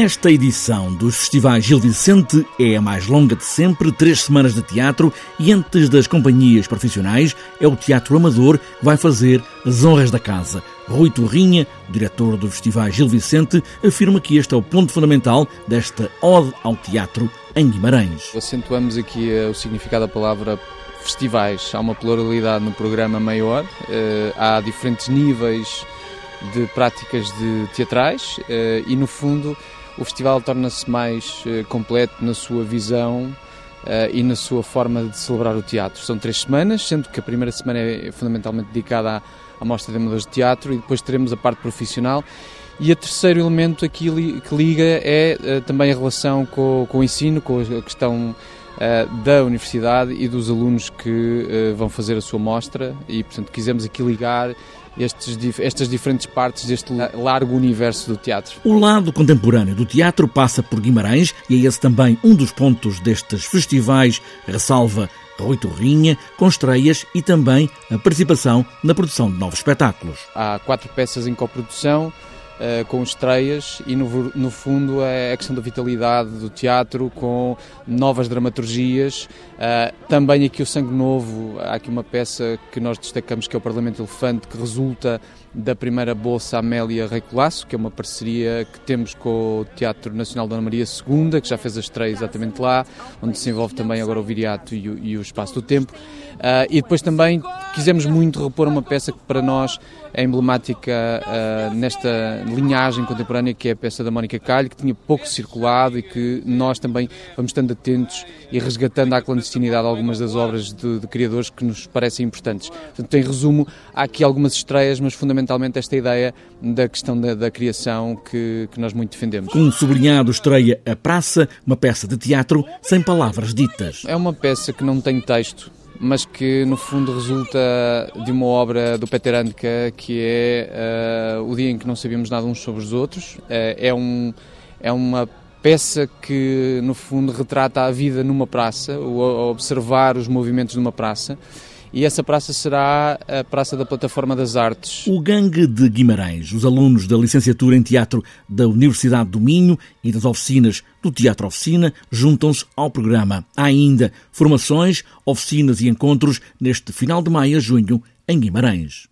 Esta edição dos festivais Gil Vicente é a mais longa de sempre, três semanas de teatro, e antes das companhias profissionais, é o Teatro Amador que vai fazer as honras da casa. Rui Torrinha, diretor do Festival Gil Vicente, afirma que este é o ponto fundamental desta ode ao teatro em Guimarães. Acentuamos aqui eh, o significado da palavra festivais. Há uma pluralidade no programa maior, eh, há diferentes níveis de práticas de teatrais eh, e, no fundo, o festival torna-se mais uh, completo na sua visão uh, e na sua forma de celebrar o teatro. São três semanas, sendo que a primeira semana é fundamentalmente dedicada à, à Mostra de Amadores de Teatro e depois teremos a parte profissional. E o terceiro elemento aqui li, que liga é uh, também a relação com, com, o ensino, com a questão da universidade e dos alunos que vão fazer a sua mostra e, portanto, quisemos aqui ligar estes, estas diferentes partes deste largo universo do teatro. O lado contemporâneo do teatro passa por Guimarães e é esse também um dos pontos destes festivais, ressalva Rui Torrinha, com estreias e também a participação na produção de novos espetáculos. Há quatro peças em coprodução, uh, com estreias e no, no fundo é a questão da vitalidade do teatro com novas dramaturgias. Uh, também aqui o Sangue Novo, há aqui uma peça que nós destacamos que é o Parlamento Elefante, que resulta da primeira Bolsa Amélia Rei Colasso, que é uma parceria que temos com o Teatro Nacional Dona Maria II, que já fez a estreia exatamente lá, onde se envolve também agora o Viriato e o, e o Espaço do Tempo. Uh, e depois também quisemos muito repor uma peça que para nós é emblemática uh, nesta linhagem contemporânea, que é a peça da Mónica Calho, que tinha pouco circulado e que nós também vamos estando atentos e resgatando à clandestinidade algumas das obras de, de criadores que nos parecem importantes. Portanto, em resumo, há aqui algumas estreias, mas fundamentalmente esta ideia da questão da, da criação que, que nós muito defendemos. Um sublinhado estreia A Praça, uma peça de teatro sem palavras ditas. É uma peça que não tem texto, mas que no fundo resulta de uma obra do Peter Handke que é uh, O Dia em que Não Sabíamos Nada Uns sobre os Outros. Uh, é, um, é uma peça que no fundo retrata a vida numa praça, o, observar os movimentos numa praça e essa praça será a Praça da Plataforma das Artes. O Gangue de Guimarães, os alunos da licenciatura em teatro da Universidade do Minho e das oficinas do Teatro Oficina juntam-se ao programa. Há ainda formações, oficinas e encontros neste final de maio a junho em Guimarães.